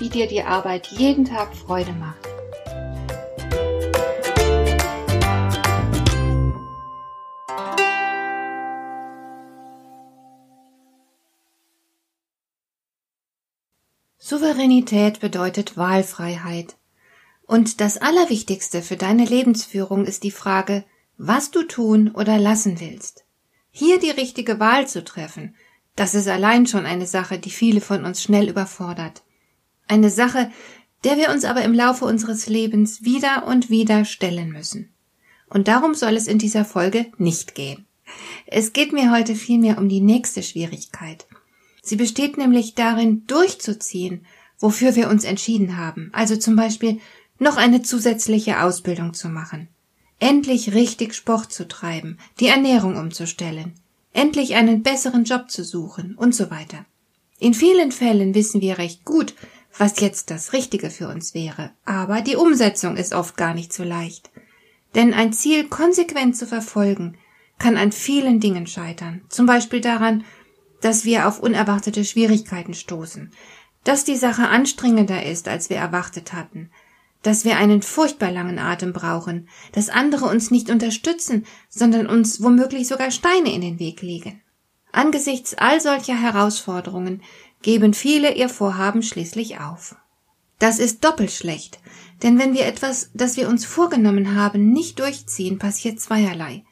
wie dir die Arbeit jeden Tag Freude macht. Souveränität bedeutet Wahlfreiheit. Und das Allerwichtigste für deine Lebensführung ist die Frage, was du tun oder lassen willst. Hier die richtige Wahl zu treffen, das ist allein schon eine Sache, die viele von uns schnell überfordert. Eine Sache, der wir uns aber im Laufe unseres Lebens wieder und wieder stellen müssen. Und darum soll es in dieser Folge nicht gehen. Es geht mir heute vielmehr um die nächste Schwierigkeit. Sie besteht nämlich darin, durchzuziehen, wofür wir uns entschieden haben, also zum Beispiel noch eine zusätzliche Ausbildung zu machen, endlich richtig Sport zu treiben, die Ernährung umzustellen, endlich einen besseren Job zu suchen und so weiter. In vielen Fällen wissen wir recht gut, was jetzt das Richtige für uns wäre, aber die Umsetzung ist oft gar nicht so leicht. Denn ein Ziel konsequent zu verfolgen, kann an vielen Dingen scheitern, zum Beispiel daran, dass wir auf unerwartete Schwierigkeiten stoßen, dass die Sache anstrengender ist, als wir erwartet hatten, dass wir einen furchtbar langen Atem brauchen, dass andere uns nicht unterstützen, sondern uns womöglich sogar Steine in den Weg legen. Angesichts all solcher Herausforderungen geben viele ihr Vorhaben schließlich auf. Das ist doppelt schlecht, denn wenn wir etwas, das wir uns vorgenommen haben, nicht durchziehen, passiert zweierlei.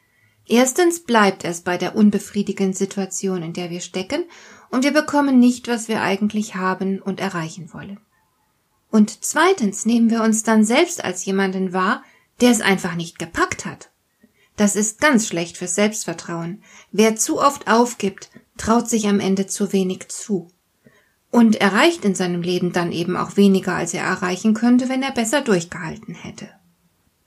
Erstens bleibt es bei der unbefriedigenden Situation, in der wir stecken, und wir bekommen nicht, was wir eigentlich haben und erreichen wollen. Und zweitens nehmen wir uns dann selbst als jemanden wahr, der es einfach nicht gepackt hat. Das ist ganz schlecht fürs Selbstvertrauen. Wer zu oft aufgibt, traut sich am Ende zu wenig zu und erreicht in seinem Leben dann eben auch weniger, als er erreichen könnte, wenn er besser durchgehalten hätte.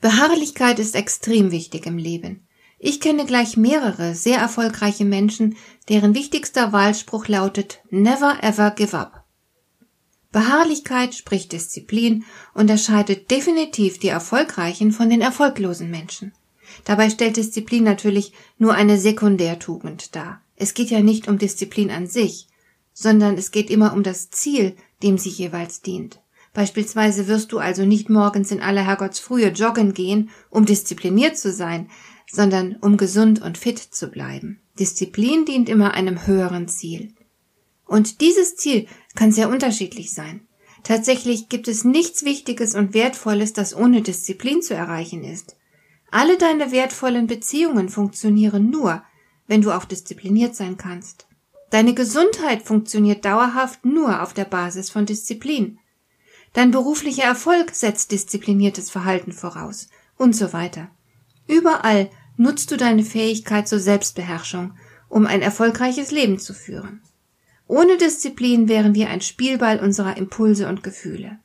Beharrlichkeit ist extrem wichtig im Leben. Ich kenne gleich mehrere sehr erfolgreiche Menschen, deren wichtigster Wahlspruch lautet Never ever give up. Beharrlichkeit, sprich Disziplin, unterscheidet definitiv die erfolgreichen von den erfolglosen Menschen. Dabei stellt Disziplin natürlich nur eine Sekundärtugend dar. Es geht ja nicht um Disziplin an sich, sondern es geht immer um das Ziel, dem sie jeweils dient. Beispielsweise wirst du also nicht morgens in aller Herrgottsfrühe joggen gehen, um diszipliniert zu sein, sondern um gesund und fit zu bleiben. Disziplin dient immer einem höheren Ziel. Und dieses Ziel kann sehr unterschiedlich sein. Tatsächlich gibt es nichts Wichtiges und Wertvolles, das ohne Disziplin zu erreichen ist. Alle deine wertvollen Beziehungen funktionieren nur, wenn du auch diszipliniert sein kannst. Deine Gesundheit funktioniert dauerhaft nur auf der Basis von Disziplin. Dein beruflicher Erfolg setzt diszipliniertes Verhalten voraus und so weiter. Überall nutzt du deine Fähigkeit zur Selbstbeherrschung, um ein erfolgreiches Leben zu führen. Ohne Disziplin wären wir ein Spielball unserer Impulse und Gefühle.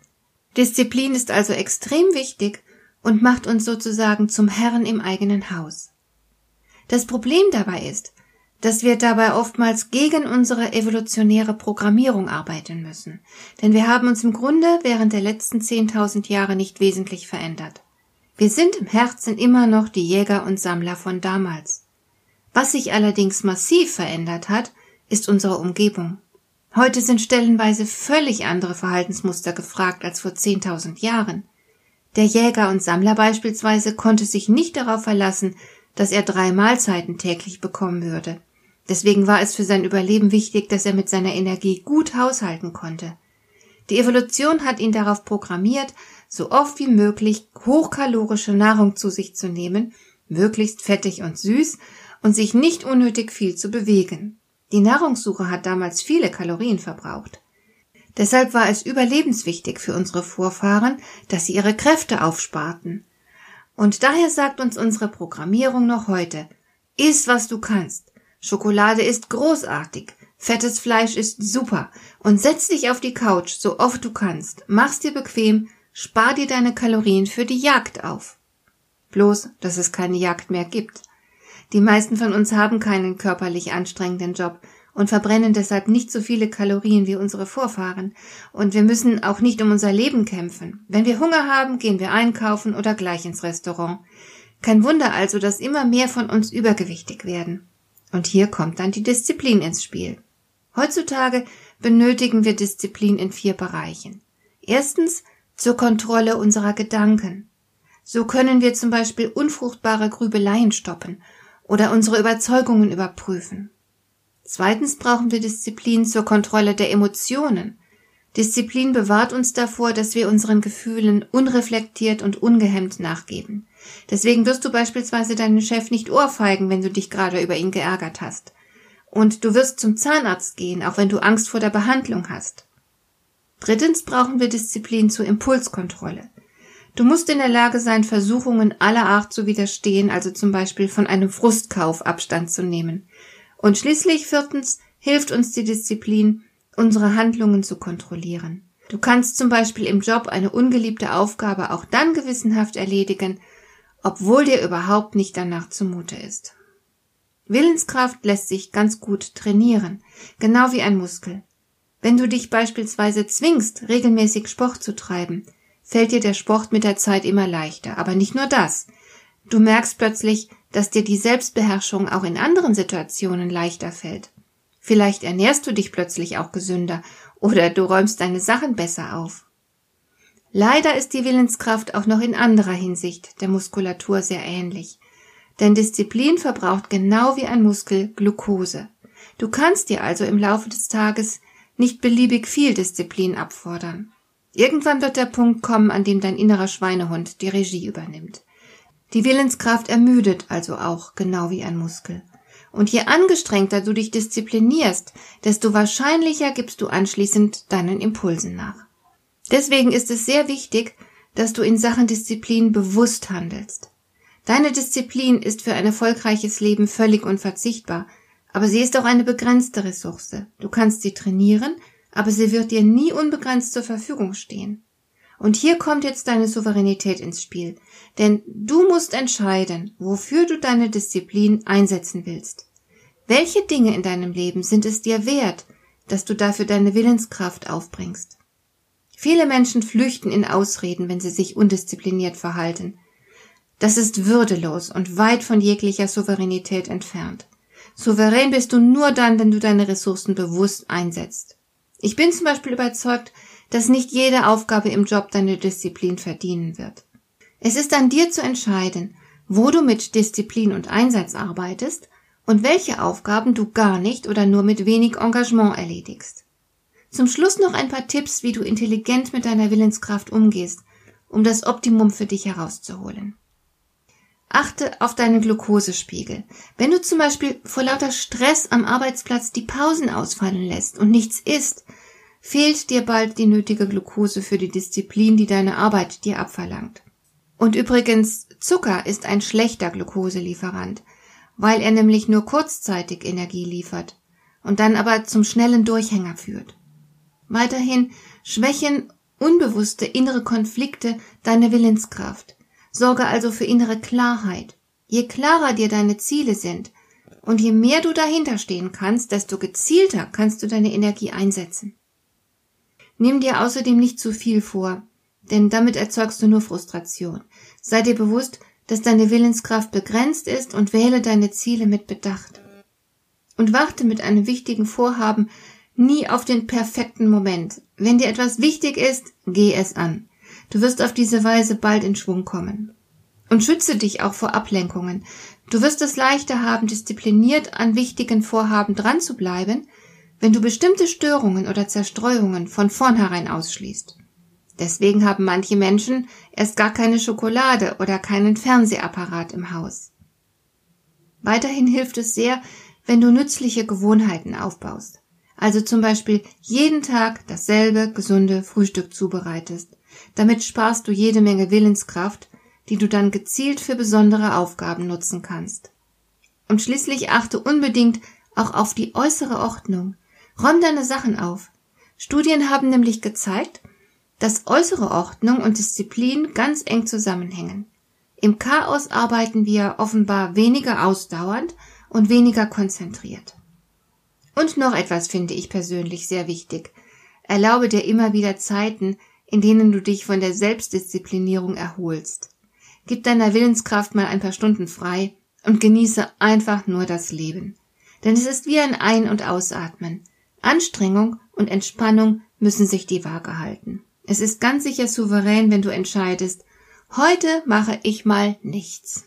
Disziplin ist also extrem wichtig und macht uns sozusagen zum Herrn im eigenen Haus. Das Problem dabei ist, dass wir dabei oftmals gegen unsere evolutionäre Programmierung arbeiten müssen, denn wir haben uns im Grunde während der letzten 10.000 Jahre nicht wesentlich verändert. Wir sind im Herzen immer noch die Jäger und Sammler von damals. Was sich allerdings massiv verändert hat, ist unsere Umgebung. Heute sind stellenweise völlig andere Verhaltensmuster gefragt als vor 10.000 Jahren. Der Jäger und Sammler beispielsweise konnte sich nicht darauf verlassen, dass er drei Mahlzeiten täglich bekommen würde. Deswegen war es für sein Überleben wichtig, dass er mit seiner Energie gut haushalten konnte. Die Evolution hat ihn darauf programmiert, so oft wie möglich hochkalorische Nahrung zu sich zu nehmen, möglichst fettig und süß und sich nicht unnötig viel zu bewegen. Die Nahrungssuche hat damals viele Kalorien verbraucht. Deshalb war es überlebenswichtig für unsere Vorfahren, dass sie ihre Kräfte aufsparten. Und daher sagt uns unsere Programmierung noch heute, iss was du kannst, Schokolade ist großartig, Fettes Fleisch ist super und setz dich auf die Couch, so oft du kannst, mach's dir bequem, spar dir deine Kalorien für die Jagd auf. Bloß, dass es keine Jagd mehr gibt. Die meisten von uns haben keinen körperlich anstrengenden Job und verbrennen deshalb nicht so viele Kalorien wie unsere Vorfahren. Und wir müssen auch nicht um unser Leben kämpfen. Wenn wir Hunger haben, gehen wir einkaufen oder gleich ins Restaurant. Kein Wunder also, dass immer mehr von uns übergewichtig werden. Und hier kommt dann die Disziplin ins Spiel. Heutzutage benötigen wir Disziplin in vier Bereichen. Erstens zur Kontrolle unserer Gedanken. So können wir zum Beispiel unfruchtbare Grübeleien stoppen oder unsere Überzeugungen überprüfen. Zweitens brauchen wir Disziplin zur Kontrolle der Emotionen. Disziplin bewahrt uns davor, dass wir unseren Gefühlen unreflektiert und ungehemmt nachgeben. Deswegen wirst du beispielsweise deinen Chef nicht ohrfeigen, wenn du dich gerade über ihn geärgert hast. Und du wirst zum Zahnarzt gehen, auch wenn du Angst vor der Behandlung hast. Drittens brauchen wir Disziplin zur Impulskontrolle. Du musst in der Lage sein, Versuchungen aller Art zu widerstehen, also zum Beispiel von einem Frustkauf Abstand zu nehmen. Und schließlich viertens hilft uns die Disziplin, unsere Handlungen zu kontrollieren. Du kannst zum Beispiel im Job eine ungeliebte Aufgabe auch dann gewissenhaft erledigen, obwohl dir überhaupt nicht danach zumute ist. Willenskraft lässt sich ganz gut trainieren, genau wie ein Muskel. Wenn du dich beispielsweise zwingst, regelmäßig Sport zu treiben, fällt dir der Sport mit der Zeit immer leichter. Aber nicht nur das. Du merkst plötzlich, dass dir die Selbstbeherrschung auch in anderen Situationen leichter fällt. Vielleicht ernährst du dich plötzlich auch gesünder oder du räumst deine Sachen besser auf. Leider ist die Willenskraft auch noch in anderer Hinsicht der Muskulatur sehr ähnlich. Denn Disziplin verbraucht genau wie ein Muskel Glucose. Du kannst dir also im Laufe des Tages nicht beliebig viel Disziplin abfordern. Irgendwann wird der Punkt kommen, an dem dein innerer Schweinehund die Regie übernimmt. Die Willenskraft ermüdet also auch, genau wie ein Muskel. Und je angestrengter du dich disziplinierst, desto wahrscheinlicher gibst du anschließend deinen Impulsen nach. Deswegen ist es sehr wichtig, dass du in Sachen Disziplin bewusst handelst. Deine Disziplin ist für ein erfolgreiches Leben völlig unverzichtbar, aber sie ist auch eine begrenzte Ressource. Du kannst sie trainieren, aber sie wird dir nie unbegrenzt zur Verfügung stehen. Und hier kommt jetzt deine Souveränität ins Spiel, denn du musst entscheiden, wofür du deine Disziplin einsetzen willst. Welche Dinge in deinem Leben sind es dir wert, dass du dafür deine Willenskraft aufbringst? Viele Menschen flüchten in Ausreden, wenn sie sich undiszipliniert verhalten. Das ist würdelos und weit von jeglicher Souveränität entfernt. Souverän bist du nur dann, wenn du deine Ressourcen bewusst einsetzt. Ich bin zum Beispiel überzeugt, dass nicht jede Aufgabe im Job deine Disziplin verdienen wird. Es ist an dir zu entscheiden, wo du mit Disziplin und Einsatz arbeitest und welche Aufgaben du gar nicht oder nur mit wenig Engagement erledigst. Zum Schluss noch ein paar Tipps, wie du intelligent mit deiner Willenskraft umgehst, um das Optimum für dich herauszuholen. Achte auf deinen Glukosespiegel. Wenn du zum Beispiel vor lauter Stress am Arbeitsplatz die Pausen ausfallen lässt und nichts isst, fehlt dir bald die nötige Glukose für die Disziplin, die deine Arbeit dir abverlangt. Und übrigens, Zucker ist ein schlechter Glukoselieferant, weil er nämlich nur kurzzeitig Energie liefert und dann aber zum schnellen Durchhänger führt. Weiterhin schwächen unbewusste innere Konflikte deine Willenskraft. Sorge also für innere Klarheit. Je klarer dir deine Ziele sind und je mehr du dahinter stehen kannst, desto gezielter kannst du deine Energie einsetzen. Nimm dir außerdem nicht zu viel vor, denn damit erzeugst du nur Frustration. Sei dir bewusst, dass deine Willenskraft begrenzt ist und wähle deine Ziele mit Bedacht. Und warte mit einem wichtigen Vorhaben nie auf den perfekten Moment. Wenn dir etwas wichtig ist, geh es an. Du wirst auf diese Weise bald in Schwung kommen. Und schütze dich auch vor Ablenkungen. Du wirst es leichter haben, diszipliniert an wichtigen Vorhaben dran zu bleiben, wenn du bestimmte Störungen oder Zerstreuungen von vornherein ausschließt. Deswegen haben manche Menschen erst gar keine Schokolade oder keinen Fernsehapparat im Haus. Weiterhin hilft es sehr, wenn du nützliche Gewohnheiten aufbaust also zum Beispiel jeden Tag dasselbe gesunde Frühstück zubereitest. Damit sparst du jede Menge Willenskraft, die du dann gezielt für besondere Aufgaben nutzen kannst. Und schließlich achte unbedingt auch auf die äußere Ordnung. Räum deine Sachen auf. Studien haben nämlich gezeigt, dass äußere Ordnung und Disziplin ganz eng zusammenhängen. Im Chaos arbeiten wir offenbar weniger ausdauernd und weniger konzentriert. Und noch etwas finde ich persönlich sehr wichtig. Erlaube dir immer wieder Zeiten, in denen du dich von der Selbstdisziplinierung erholst. Gib deiner Willenskraft mal ein paar Stunden frei und genieße einfach nur das Leben. Denn es ist wie ein Ein- und Ausatmen. Anstrengung und Entspannung müssen sich die Waage halten. Es ist ganz sicher souverän, wenn du entscheidest, heute mache ich mal nichts.